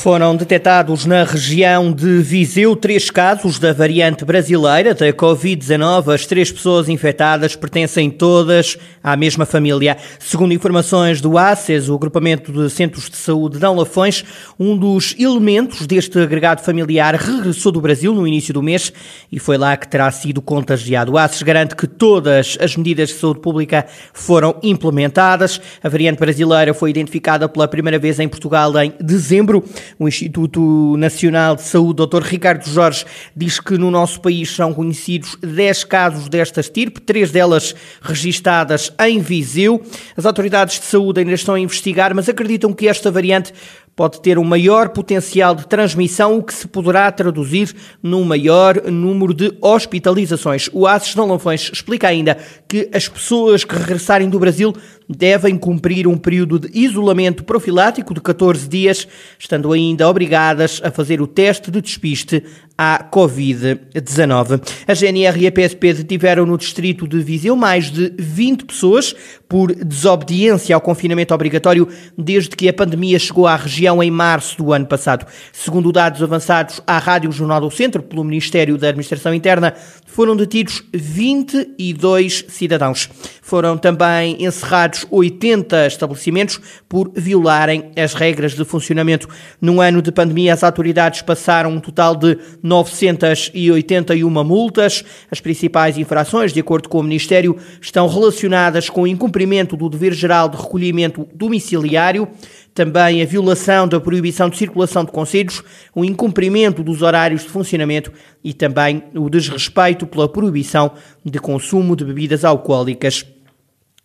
Foram detectados na região de Viseu três casos da variante brasileira da Covid-19. As três pessoas infectadas pertencem todas à mesma família. Segundo informações do ACES, o agrupamento de centros de saúde de Lafões, um dos elementos deste agregado familiar regressou do Brasil no início do mês e foi lá que terá sido contagiado. O ACES garante que todas as medidas de saúde pública foram implementadas. A variante brasileira foi identificada pela primeira vez em Portugal em dezembro. O Instituto Nacional de Saúde, Dr. Ricardo Jorge, diz que no nosso país são conhecidos 10 casos desta estirpe, três delas registadas em Viseu. As autoridades de saúde ainda estão a investigar, mas acreditam que esta variante pode ter um maior potencial de transmissão, o que se poderá traduzir num maior número de hospitalizações. O Aces Não Lanfões explica ainda que as pessoas que regressarem do Brasil devem cumprir um período de isolamento profilático de 14 dias, estando ainda obrigadas a fazer o teste de despiste à Covid-19. A GNR e a PSP detiveram no distrito de Viseu mais de 20 pessoas por desobediência ao confinamento obrigatório desde que a pandemia chegou à região em março do ano passado. Segundo dados avançados à Rádio Jornal do Centro pelo Ministério da Administração Interna, foram detidos 22 cidadãos. Foram também encerrados 80 estabelecimentos por violarem as regras de funcionamento. Num ano de pandemia, as autoridades passaram um total de 981 multas. As principais infrações, de acordo com o Ministério, estão relacionadas com o incumprimento do dever geral de recolhimento domiciliário, também a violação da proibição de circulação de conselhos, o incumprimento dos horários de funcionamento e também o desrespeito pela proibição de consumo de bebidas alcoólicas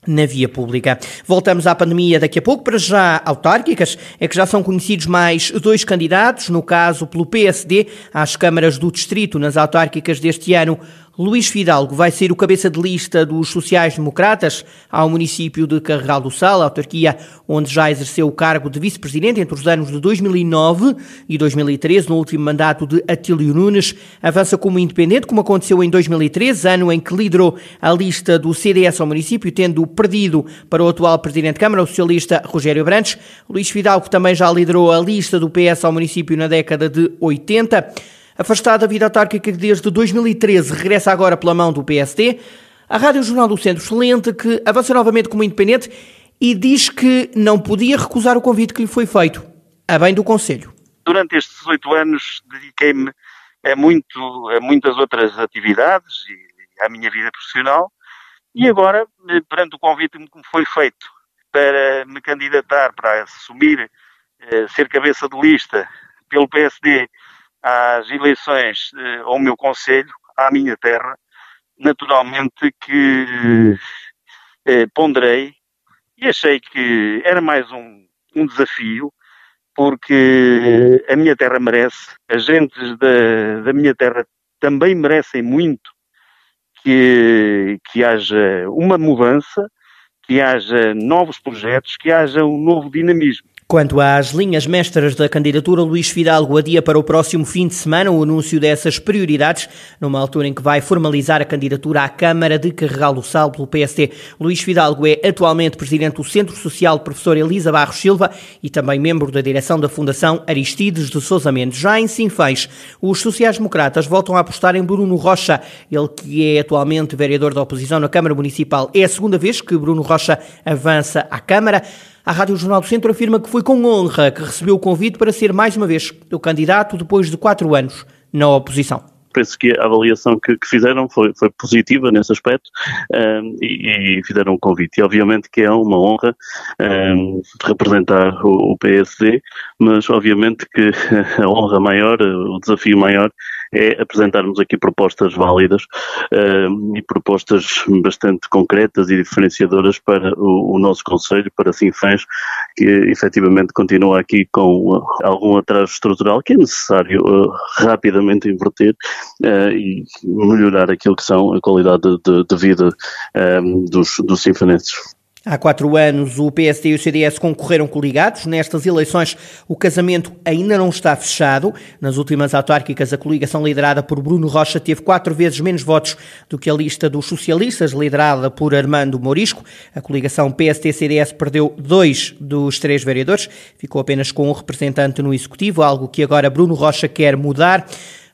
na via pública. Voltamos à pandemia daqui a pouco, para já autárquicas, é que já são conhecidos mais dois candidatos, no caso pelo PSD, às câmaras do distrito nas autárquicas deste ano. Luís Fidalgo vai ser o cabeça de lista dos sociais-democratas ao município de Carregal do Sal, autarquia onde já exerceu o cargo de vice-presidente entre os anos de 2009 e 2013, no último mandato de Atílio Nunes. Avança como independente, como aconteceu em 2013, ano em que liderou a lista do CDS ao município, tendo perdido para o atual presidente de Câmara, o socialista Rogério Brandes. Luís Fidalgo também já liderou a lista do PS ao município na década de 80. Afastado da vida autárquica desde 2013, regressa agora pela mão do PSD. A Rádio Jornal do Centro excelente que avança novamente como independente e diz que não podia recusar o convite que lhe foi feito, a bem do Conselho. Durante estes oito anos dediquei-me a, muito, a muitas outras atividades e à minha vida profissional e agora, perante o convite que me foi feito para me candidatar para assumir, eh, ser cabeça de lista pelo PSD às eleições eh, ao meu conselho, à minha terra, naturalmente que eh, ponderei e achei que era mais um, um desafio, porque a minha terra merece, as gentes da, da minha terra também merecem muito que, que haja uma mudança, que haja novos projetos, que haja um novo dinamismo. Quanto às linhas mestras da candidatura, Luís Fidalgo adia para o próximo fim de semana o anúncio dessas prioridades, numa altura em que vai formalizar a candidatura à Câmara de Carregal do Sal pelo PSD. Luís Fidalgo é atualmente presidente do Centro Social Professor Elisa Barros Silva e também membro da direção da Fundação Aristides de Sousa Mendes. Já em Sinfãs, os sociais-democratas voltam a apostar em Bruno Rocha, ele que é atualmente vereador da oposição na Câmara Municipal. É a segunda vez que Bruno Rocha avança à Câmara. A Rádio Jornal do Centro afirma que foi com honra que recebeu o convite para ser mais uma vez o candidato depois de quatro anos na oposição penso que a avaliação que, que fizeram foi, foi, positiva nesse aspecto um, e, e, fizeram um convite. E obviamente que é uma honra um, representar o, o, PSD, mas obviamente que a honra maior, o desafio maior é apresentarmos aqui propostas válidas uh, e propostas bastante concretas e diferenciadoras para o, o nosso Conselho, para Sinfãs, que efetivamente continua aqui com algum atraso estrutural que é necessário uh, rapidamente inverter uh, e melhorar aquilo que são a qualidade de, de vida um, dos, dos. Há quatro anos, o PSD e o CDS concorreram coligados. Nestas eleições, o casamento ainda não está fechado. Nas últimas autárquicas, a coligação liderada por Bruno Rocha teve quatro vezes menos votos do que a lista dos socialistas, liderada por Armando Morisco. A coligação PSD-CDS perdeu dois dos três vereadores, ficou apenas com um representante no Executivo, algo que agora Bruno Rocha quer mudar.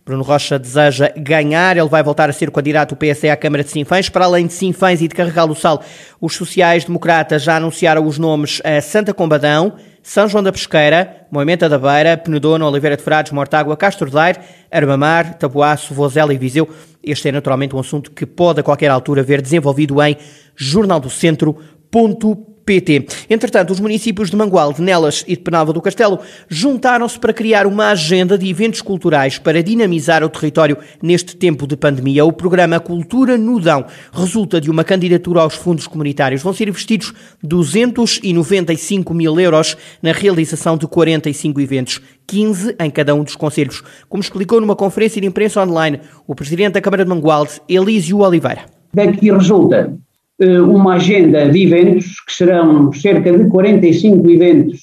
Bruno Rocha deseja ganhar, ele vai voltar a ser o candidato do PSD à Câmara de Sinfãs. Para além de Sinfãs e de Carregal do Sal, os sociais-democratas já anunciaram os nomes a Santa Combadão, São João da Pesqueira, Moimenta da Beira, Penedono, Oliveira de Frades, Mortágua, Castro Daire, Armamar, Tabuaço, Vozela e Viseu. Este é naturalmente um assunto que pode a qualquer altura ver desenvolvido em jornaldocentro.pt. PT. Entretanto, os municípios de Mangualde, Nelas e de Penalva do Castelo juntaram-se para criar uma agenda de eventos culturais para dinamizar o território neste tempo de pandemia. O programa Cultura Nudão resulta de uma candidatura aos fundos comunitários. Vão ser investidos 295 mil euros na realização de 45 eventos. 15 em cada um dos conselhos, como explicou numa conferência de imprensa online o presidente da Câmara de Mangualde, Elísio Oliveira. Daqui resulta uma agenda de eventos, que serão cerca de 45 eventos,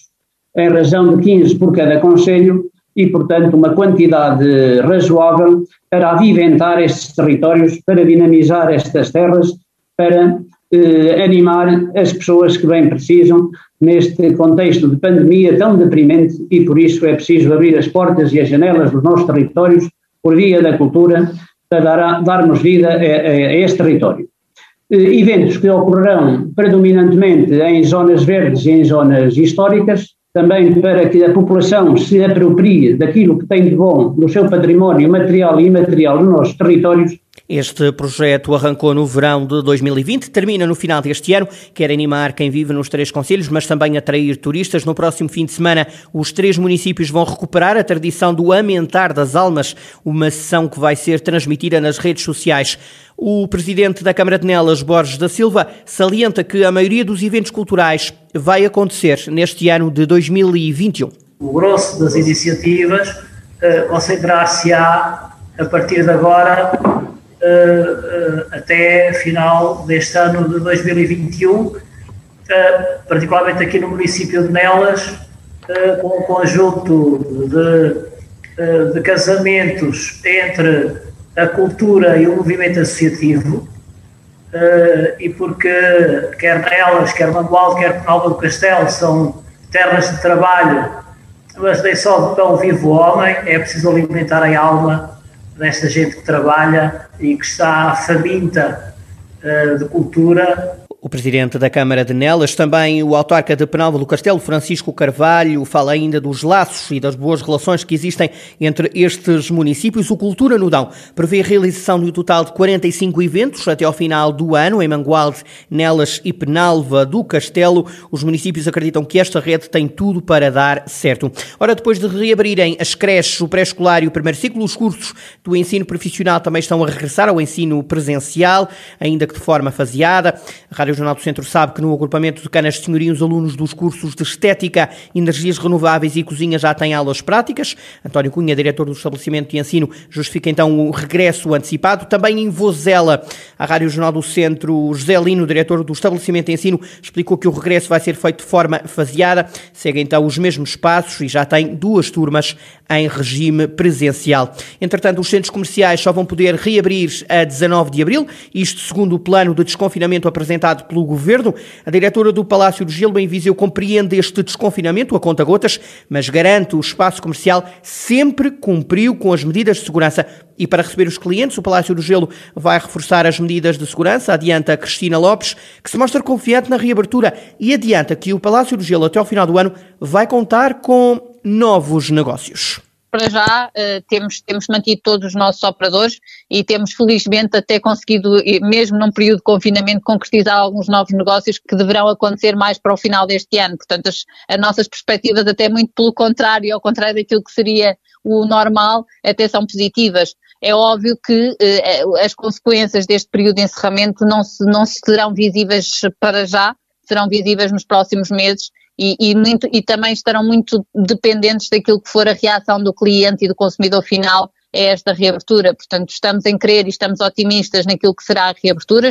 em razão de 15 por cada Conselho, e, portanto, uma quantidade razoável para aviventar estes territórios, para dinamizar estas terras, para eh, animar as pessoas que bem precisam neste contexto de pandemia tão deprimente e por isso é preciso abrir as portas e as janelas dos nossos territórios por via da cultura para dar, darmos vida a, a este território. Eh, eventos que ocorrerão predominantemente em zonas verdes e em zonas históricas, também para que a população se aproprie daquilo que tem de bom no seu património material e imaterial nos nossos territórios este projeto arrancou no verão de 2020, termina no final deste ano. Quer animar quem vive nos três conselhos, mas também atrair turistas. No próximo fim de semana, os três municípios vão recuperar a tradição do Amentar das Almas, uma sessão que vai ser transmitida nas redes sociais. O presidente da Câmara de Nelas, Borges da Silva, salienta que a maioria dos eventos culturais vai acontecer neste ano de 2021. O grosso das iniciativas uh, concentrar-se-á, a partir de agora, uh, até final deste ano de 2021, particularmente aqui no município de Nelas, com um conjunto de, de casamentos entre a cultura e o movimento associativo, e porque quer Nelas, quer Mangualde, quer Penalva do Castelo são terras de trabalho, mas nem só de tão vivo homem, é preciso alimentar a alma desta gente que trabalha e que está faminta uh, de cultura o presidente da Câmara de Nelas, também o autarca de Penalva do Castelo, Francisco Carvalho, fala ainda dos laços e das boas relações que existem entre estes municípios. O Cultura Nudão prevê a realização de um total de 45 eventos até ao final do ano em Mangualde, Nelas e Penalva do Castelo. Os municípios acreditam que esta rede tem tudo para dar certo. Ora, depois de reabrirem as creches, o pré-escolar e o primeiro ciclo, os cursos do ensino profissional também estão a regressar ao ensino presencial, ainda que de forma faseada. A Rádio Jornal do Centro sabe que no agrupamento de Canas de Senhoria os alunos dos cursos de Estética, Energias Renováveis e Cozinha já têm aulas práticas. António Cunha, diretor do estabelecimento de ensino, justifica então o regresso antecipado. Também em Vozela, a Rádio Jornal do Centro, José Lino, diretor do estabelecimento de ensino, explicou que o regresso vai ser feito de forma faseada. Segue então os mesmos passos e já tem duas turmas em regime presencial. Entretanto, os centros comerciais só vão poder reabrir a 19 de abril, isto segundo o plano de desconfinamento apresentado pelo Governo. A diretora do Palácio do Gelo, em Viseu, compreende este desconfinamento a conta-gotas, mas garante o espaço comercial sempre cumpriu com as medidas de segurança. E para receber os clientes, o Palácio do Gelo vai reforçar as medidas de segurança, adianta Cristina Lopes, que se mostra confiante na reabertura e adianta que o Palácio do Gelo, até ao final do ano, vai contar com novos negócios para já uh, temos, temos mantido todos os nossos operadores e temos felizmente até conseguido, mesmo num período de confinamento, concretizar alguns novos negócios que deverão acontecer mais para o final deste ano. Portanto, as, as nossas perspectivas até muito pelo contrário, ao contrário daquilo que seria o normal, até são positivas. É óbvio que uh, as consequências deste período de encerramento não, se, não serão visíveis para já, serão visíveis nos próximos meses e, e, e também estarão muito dependentes daquilo que for a reação do cliente e do consumidor final a esta reabertura. Portanto, estamos em crer e estamos otimistas naquilo que será a reabertura.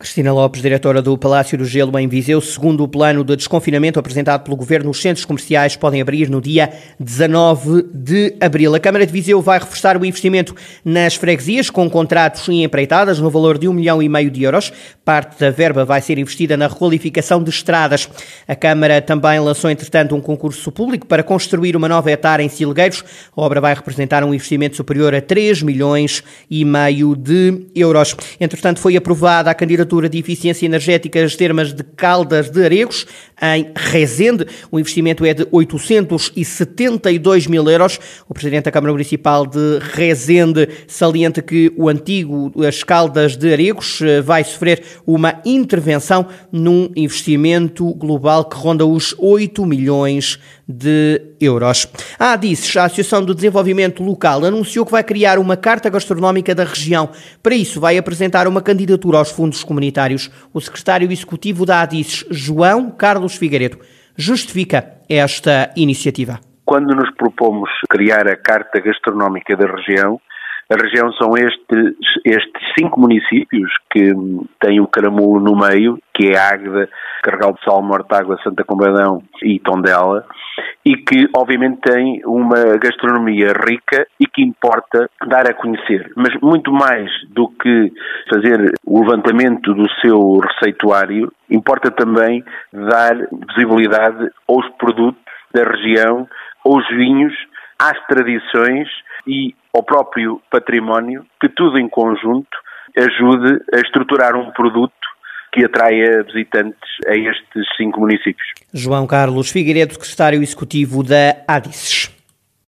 Cristina Lopes, diretora do Palácio do Gelo em Viseu, segundo o plano de desconfinamento apresentado pelo Governo, os centros comerciais podem abrir no dia 19 de abril. A Câmara de Viseu vai reforçar o investimento nas freguesias com contratos e empreitadas no valor de um milhão e meio de euros. Parte da verba vai ser investida na requalificação de estradas. A Câmara também lançou, entretanto, um concurso público para construir uma nova etar em Silgueiros. A obra vai representar um investimento superior a 3 milhões e meio de euros. Entretanto, foi aprovada a candidatura de eficiência energética as termas de Caldas de Aregos, em Rezende. O investimento é de 872 mil euros. O Presidente da Câmara Municipal de Rezende salienta que o antigo As Caldas de Aregos eh, vai sofrer uma intervenção num investimento global que ronda os 8 milhões de euros. A ADICES, a Associação do Desenvolvimento Local, anunciou que vai criar uma carta gastronómica da região. Para isso, vai apresentar uma candidatura aos fundos comunitários. O secretário executivo da ADICES, João Carlos Figueiredo, justifica esta iniciativa. Quando nos propomos criar a Carta Gastronómica da região, a região são estes, estes cinco municípios que têm o caramulo no meio, que é Águeda, Carregal de Sal, Mortágua, Santa Combadão e Tondela, e que obviamente têm uma gastronomia rica e que importa dar a conhecer. Mas muito mais do que fazer o levantamento do seu receituário, importa também dar visibilidade aos produtos da região, aos vinhos, às tradições e ao próprio património, que tudo em conjunto ajude a estruturar um produto que atraia visitantes a estes cinco municípios. João Carlos Figueiredo, secretário executivo da ADICES.